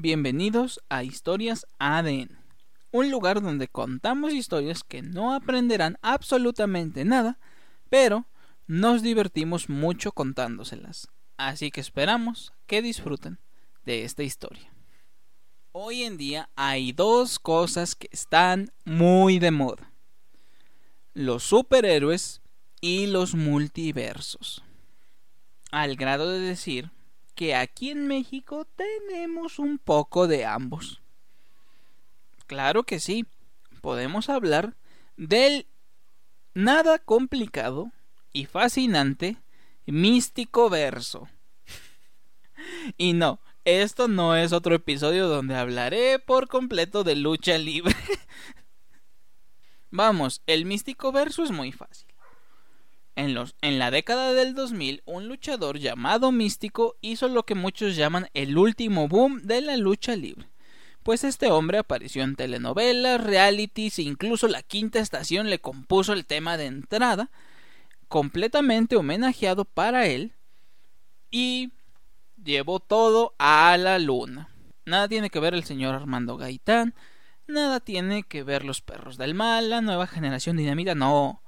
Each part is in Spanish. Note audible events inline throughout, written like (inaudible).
Bienvenidos a Historias ADN, un lugar donde contamos historias que no aprenderán absolutamente nada, pero nos divertimos mucho contándoselas. Así que esperamos que disfruten de esta historia. Hoy en día hay dos cosas que están muy de moda. Los superhéroes y los multiversos. Al grado de decir que aquí en México tenemos un poco de ambos. Claro que sí, podemos hablar del nada complicado y fascinante místico verso. (laughs) y no, esto no es otro episodio donde hablaré por completo de lucha libre. (laughs) Vamos, el místico verso es muy fácil. En, los, en la década del 2000, un luchador llamado Místico hizo lo que muchos llaman el último boom de la lucha libre. Pues este hombre apareció en telenovelas, realities e incluso la quinta estación le compuso el tema de entrada, completamente homenajeado para él, y llevó todo a la luna. Nada tiene que ver el señor Armando Gaitán, nada tiene que ver los perros del mal, la nueva generación dinamita, no.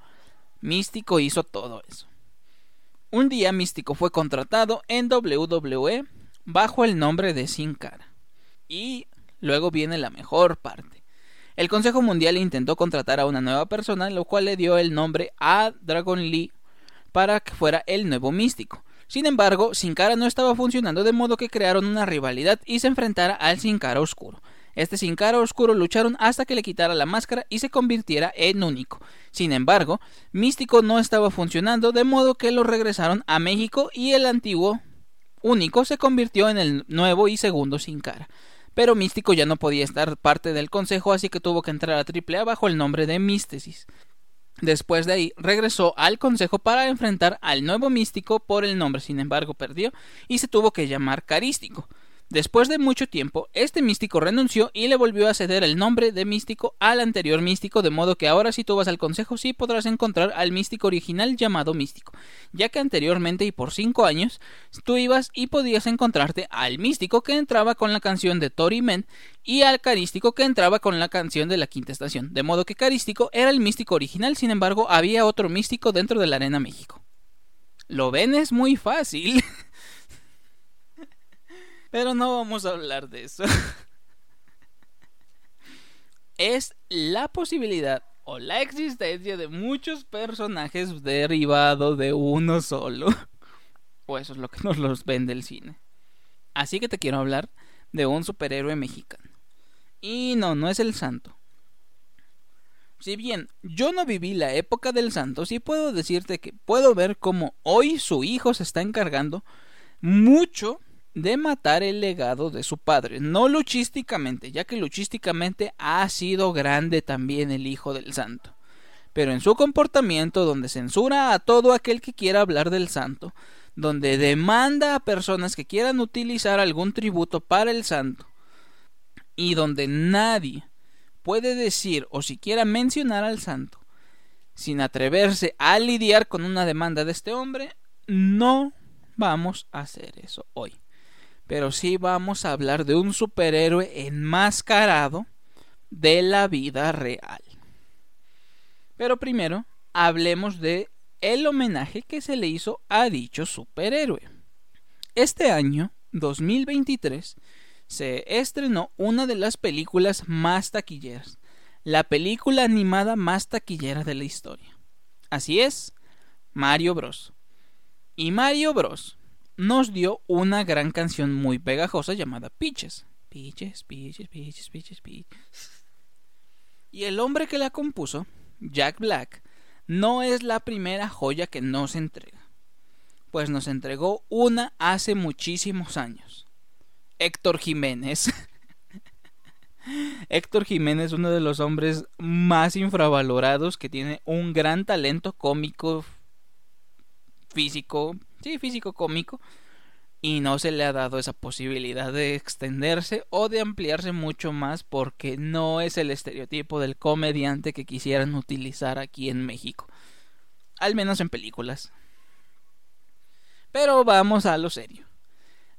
Místico hizo todo eso. Un día Místico fue contratado en WWE bajo el nombre de Sin Cara. Y luego viene la mejor parte. El Consejo Mundial intentó contratar a una nueva persona, lo cual le dio el nombre a Dragon Lee para que fuera el nuevo Místico. Sin embargo, Sin Cara no estaba funcionando de modo que crearon una rivalidad y se enfrentara al Sin Cara Oscuro. Este sin cara oscuro lucharon hasta que le quitara la máscara y se convirtiera en único. Sin embargo, Místico no estaba funcionando, de modo que lo regresaron a México y el antiguo único se convirtió en el nuevo y segundo sin cara. Pero Místico ya no podía estar parte del consejo, así que tuvo que entrar a AAA bajo el nombre de Místesis. Después de ahí regresó al consejo para enfrentar al nuevo místico por el nombre, sin embargo perdió y se tuvo que llamar Carístico. Después de mucho tiempo, este místico renunció y le volvió a ceder el nombre de místico al anterior místico, de modo que ahora si tú vas al consejo sí podrás encontrar al místico original llamado místico, ya que anteriormente y por cinco años tú ibas y podías encontrarte al místico que entraba con la canción de Tori Men y al carístico que entraba con la canción de la quinta estación, de modo que carístico era el místico original, sin embargo había otro místico dentro de la Arena México. Lo ven es muy fácil. (laughs) Pero no vamos a hablar de eso. (laughs) es la posibilidad o la existencia de muchos personajes derivados de uno solo. (laughs) o eso es lo que nos los vende el cine. Así que te quiero hablar de un superhéroe mexicano. Y no, no es el santo. Si bien yo no viví la época del santo, sí puedo decirte que puedo ver cómo hoy su hijo se está encargando mucho de matar el legado de su padre, no luchísticamente, ya que luchísticamente ha sido grande también el Hijo del Santo, pero en su comportamiento donde censura a todo aquel que quiera hablar del Santo, donde demanda a personas que quieran utilizar algún tributo para el Santo, y donde nadie puede decir o siquiera mencionar al Santo, sin atreverse a lidiar con una demanda de este hombre, no vamos a hacer eso hoy pero sí vamos a hablar de un superhéroe enmascarado de la vida real. Pero primero, hablemos de el homenaje que se le hizo a dicho superhéroe. Este año, 2023, se estrenó una de las películas más taquilleras, la película animada más taquillera de la historia. Así es, Mario Bros. Y Mario Bros nos dio una gran canción muy pegajosa llamada Peaches. Peaches, Peaches, Peaches, Peaches, Peaches. Y el hombre que la compuso, Jack Black, no es la primera joya que nos entrega, pues nos entregó una hace muchísimos años. Héctor Jiménez. (laughs) Héctor Jiménez, uno de los hombres más infravalorados que tiene un gran talento cómico, físico, sí, físico cómico, y no se le ha dado esa posibilidad de extenderse o de ampliarse mucho más porque no es el estereotipo del comediante que quisieran utilizar aquí en México, al menos en películas. Pero vamos a lo serio.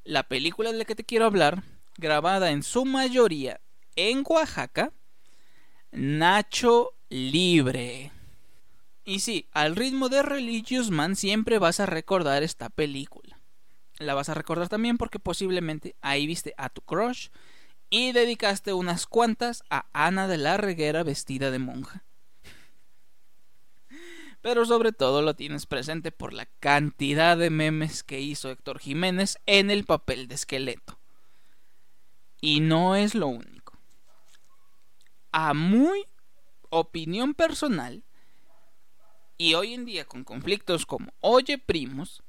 La película de la que te quiero hablar grabada en su mayoría en Oaxaca, Nacho Libre. Y sí, al ritmo de Religious Man siempre vas a recordar esta película. La vas a recordar también porque posiblemente ahí viste a tu crush y dedicaste unas cuantas a Ana de la Reguera vestida de monja. Pero sobre todo lo tienes presente por la cantidad de memes que hizo Héctor Jiménez en el papel de esqueleto. Y no es lo único. A muy opinión personal, y hoy en día con conflictos como Oye Primos,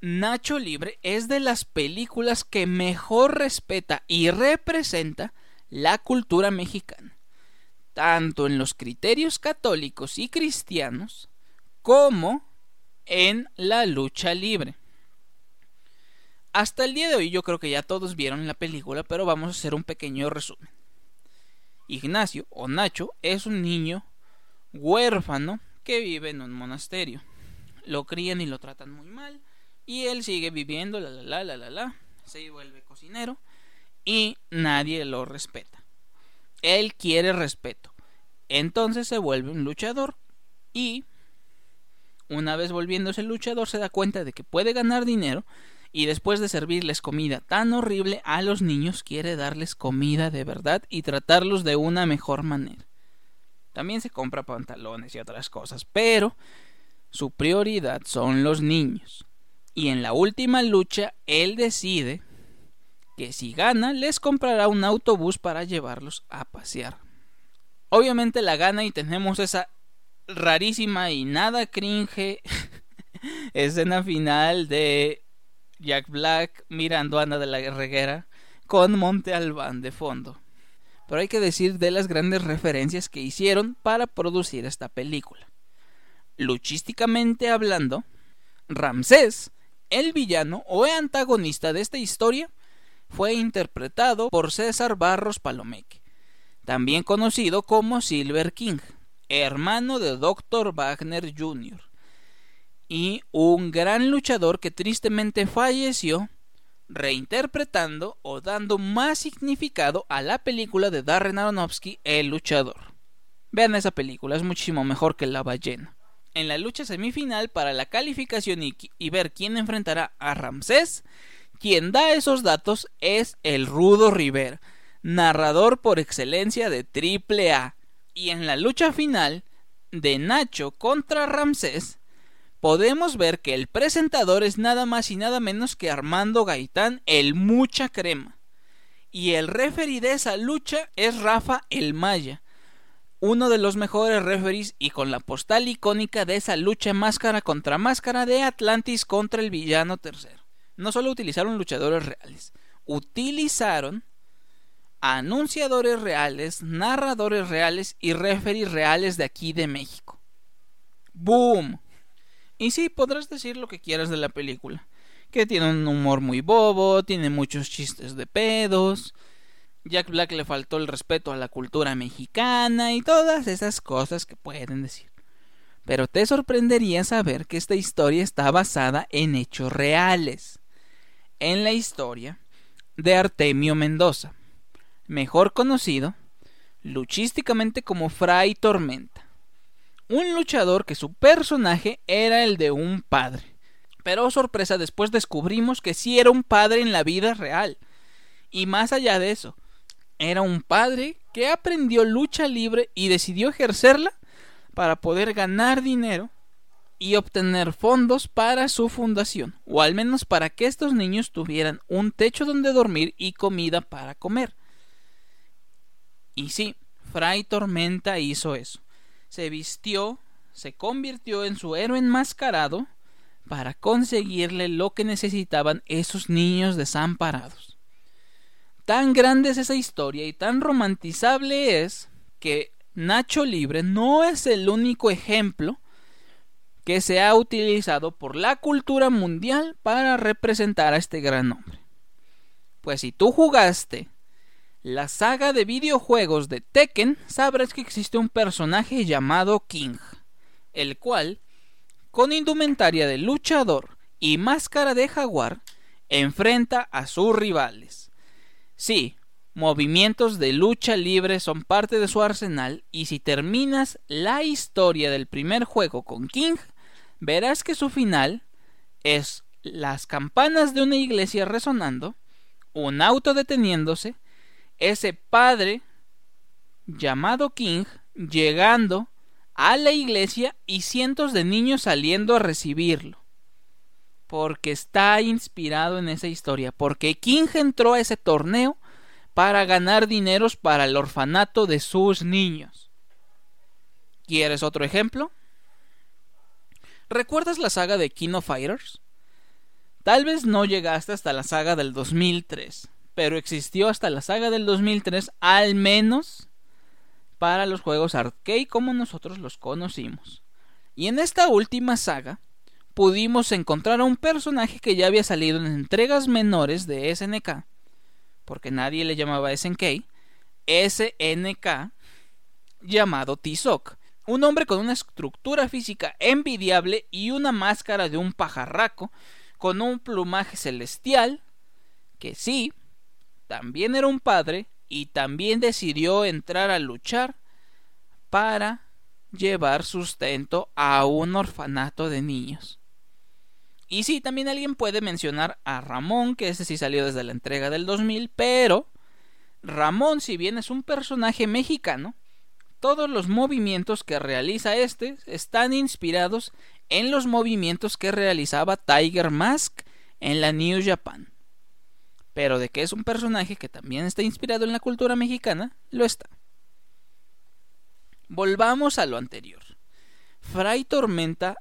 Nacho Libre es de las películas que mejor respeta y representa la cultura mexicana, tanto en los criterios católicos y cristianos como en la lucha libre. Hasta el día de hoy yo creo que ya todos vieron la película, pero vamos a hacer un pequeño resumen. Ignacio o Nacho es un niño huérfano que vive en un monasterio. Lo crían y lo tratan muy mal y él sigue viviendo, la la la la la la, se vuelve cocinero y nadie lo respeta. Él quiere respeto. Entonces se vuelve un luchador y una vez volviéndose luchador se da cuenta de que puede ganar dinero y después de servirles comida tan horrible a los niños quiere darles comida de verdad y tratarlos de una mejor manera. También se compra pantalones y otras cosas, pero su prioridad son los niños. Y en la última lucha, él decide que si gana, les comprará un autobús para llevarlos a pasear. Obviamente la gana y tenemos esa rarísima y nada cringe (laughs) escena final de Jack Black mirando a Ana de la Reguera con Monte Albán de fondo. Pero hay que decir de las grandes referencias que hicieron para producir esta película. Luchísticamente hablando, Ramsés el villano o antagonista de esta historia fue interpretado por César Barros Palomeque, también conocido como Silver King, hermano de Dr. Wagner Jr., y un gran luchador que tristemente falleció reinterpretando o dando más significado a la película de Darren Aronofsky, El luchador. Vean esa película, es muchísimo mejor que La ballena en la lucha semifinal para la calificación y, ver quién enfrentará a Ramsés, quien da esos datos es el Rudo Rivera, narrador por excelencia de Triple A. Y en la lucha final de Nacho contra Ramsés, podemos ver que el presentador es nada más y nada menos que Armando Gaitán, el mucha crema. Y el referee de esa lucha es Rafa el Maya, uno de los mejores referees y con la postal icónica de esa lucha máscara contra máscara de Atlantis contra el villano tercero. No solo utilizaron luchadores reales, utilizaron anunciadores reales, narradores reales y referees reales de aquí de México. ¡Boom! Y sí, podrás decir lo que quieras de la película. Que tiene un humor muy bobo, tiene muchos chistes de pedos, Jack Black le faltó el respeto a la cultura mexicana y todas esas cosas que pueden decir. Pero te sorprendería saber que esta historia está basada en hechos reales. En la historia de Artemio Mendoza, mejor conocido luchísticamente como Fray Tormenta. Un luchador que su personaje era el de un padre. Pero sorpresa, después descubrimos que sí era un padre en la vida real. Y más allá de eso, era un padre que aprendió lucha libre y decidió ejercerla para poder ganar dinero y obtener fondos para su fundación, o al menos para que estos niños tuvieran un techo donde dormir y comida para comer. Y sí, Fray Tormenta hizo eso. Se vistió, se convirtió en su héroe enmascarado para conseguirle lo que necesitaban esos niños desamparados. Tan grande es esa historia y tan romantizable es que Nacho Libre no es el único ejemplo que se ha utilizado por la cultura mundial para representar a este gran hombre. Pues si tú jugaste la saga de videojuegos de Tekken, sabrás que existe un personaje llamado King, el cual, con indumentaria de luchador y máscara de jaguar, enfrenta a sus rivales. Sí, movimientos de lucha libre son parte de su arsenal y si terminas la historia del primer juego con King, verás que su final es las campanas de una iglesia resonando, un auto deteniéndose, ese padre llamado King llegando a la iglesia y cientos de niños saliendo a recibirlo. Porque está inspirado en esa historia. Porque King entró a ese torneo para ganar dineros para el orfanato de sus niños. ¿Quieres otro ejemplo? ¿Recuerdas la saga de King of Fighters? Tal vez no llegaste hasta la saga del 2003, pero existió hasta la saga del 2003 al menos para los juegos arcade como nosotros los conocimos. Y en esta última saga pudimos encontrar a un personaje que ya había salido en entregas menores de SNK, porque nadie le llamaba SNK, SNK, llamado T-Sock, un hombre con una estructura física envidiable y una máscara de un pajarraco con un plumaje celestial, que sí, también era un padre y también decidió entrar a luchar para llevar sustento a un orfanato de niños. Y sí, también alguien puede mencionar a Ramón, que ese sí salió desde la entrega del 2000, pero Ramón, si bien es un personaje mexicano, todos los movimientos que realiza este están inspirados en los movimientos que realizaba Tiger Mask en la New Japan pero de que es un personaje que también está inspirado en la cultura mexicana, lo está. Volvamos a lo anterior. Fray Tormenta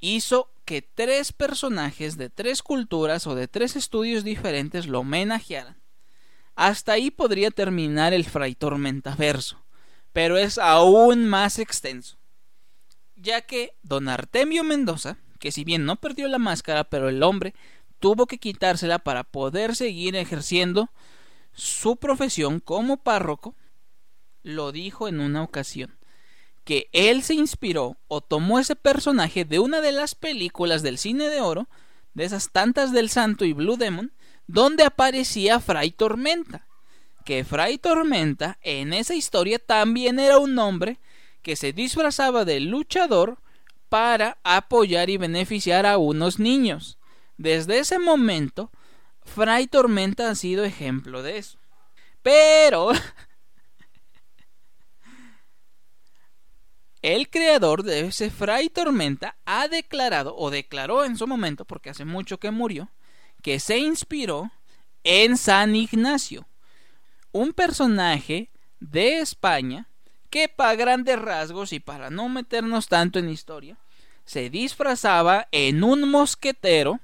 hizo que tres personajes de tres culturas o de tres estudios diferentes lo homenajearan. Hasta ahí podría terminar el Fray Tormenta verso, pero es aún más extenso, ya que don Artemio Mendoza, que si bien no perdió la máscara, pero el hombre tuvo que quitársela para poder seguir ejerciendo su profesión como párroco, lo dijo en una ocasión, que él se inspiró o tomó ese personaje de una de las películas del cine de oro, de esas tantas del Santo y Blue Demon, donde aparecía Fray Tormenta, que Fray Tormenta en esa historia también era un hombre que se disfrazaba de luchador para apoyar y beneficiar a unos niños. Desde ese momento, Fray Tormenta ha sido ejemplo de eso. Pero (laughs) el creador de ese Fray Tormenta ha declarado, o declaró en su momento, porque hace mucho que murió, que se inspiró en San Ignacio, un personaje de España que para grandes rasgos y para no meternos tanto en historia, se disfrazaba en un mosquetero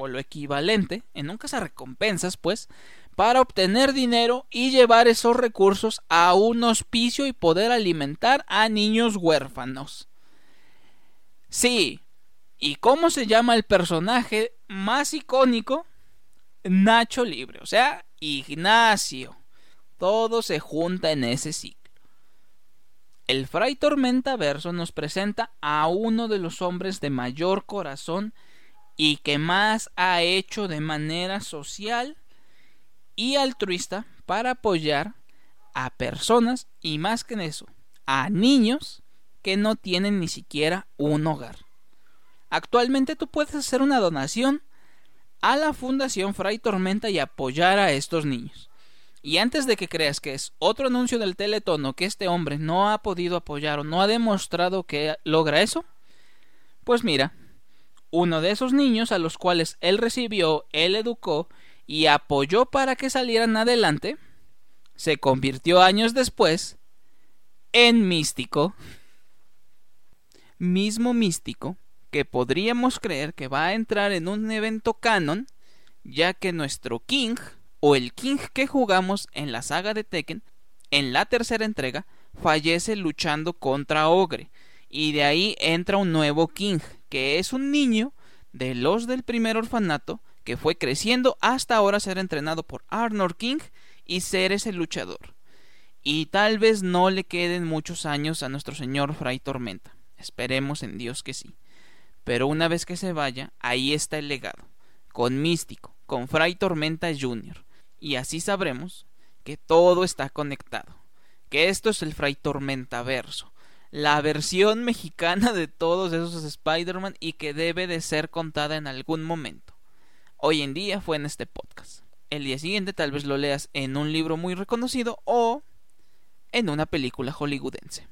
o lo equivalente en un recompensas pues, para obtener dinero y llevar esos recursos a un hospicio y poder alimentar a niños huérfanos. Sí, ¿y cómo se llama el personaje más icónico? Nacho Libre, o sea, Ignacio. Todo se junta en ese ciclo. El Fray Tormenta Verso nos presenta a uno de los hombres de mayor corazón y que más ha hecho de manera social y altruista para apoyar a personas y más que en eso, a niños que no tienen ni siquiera un hogar. Actualmente tú puedes hacer una donación a la Fundación Fray Tormenta y apoyar a estos niños. Y antes de que creas que es otro anuncio del Teletono que este hombre no ha podido apoyar o no ha demostrado que logra eso, pues mira, uno de esos niños a los cuales él recibió, él educó y apoyó para que salieran adelante, se convirtió años después en místico. Mismo místico que podríamos creer que va a entrar en un evento canon, ya que nuestro King, o el King que jugamos en la saga de Tekken, en la tercera entrega, fallece luchando contra Ogre, y de ahí entra un nuevo King, que es un niño de los del primer orfanato que fue creciendo hasta ahora ser entrenado por Arnold King y ser ese luchador. Y tal vez no le queden muchos años a nuestro señor Fray Tormenta. Esperemos en Dios que sí. Pero una vez que se vaya, ahí está el legado, con Místico, con Fray Tormenta Jr. Y así sabremos que todo está conectado, que esto es el Fray Tormentaverso, la versión mexicana de todos esos Spider-Man y que debe de ser contada en algún momento. Hoy en día fue en este podcast. El día siguiente tal vez lo leas en un libro muy reconocido o en una película hollywoodense.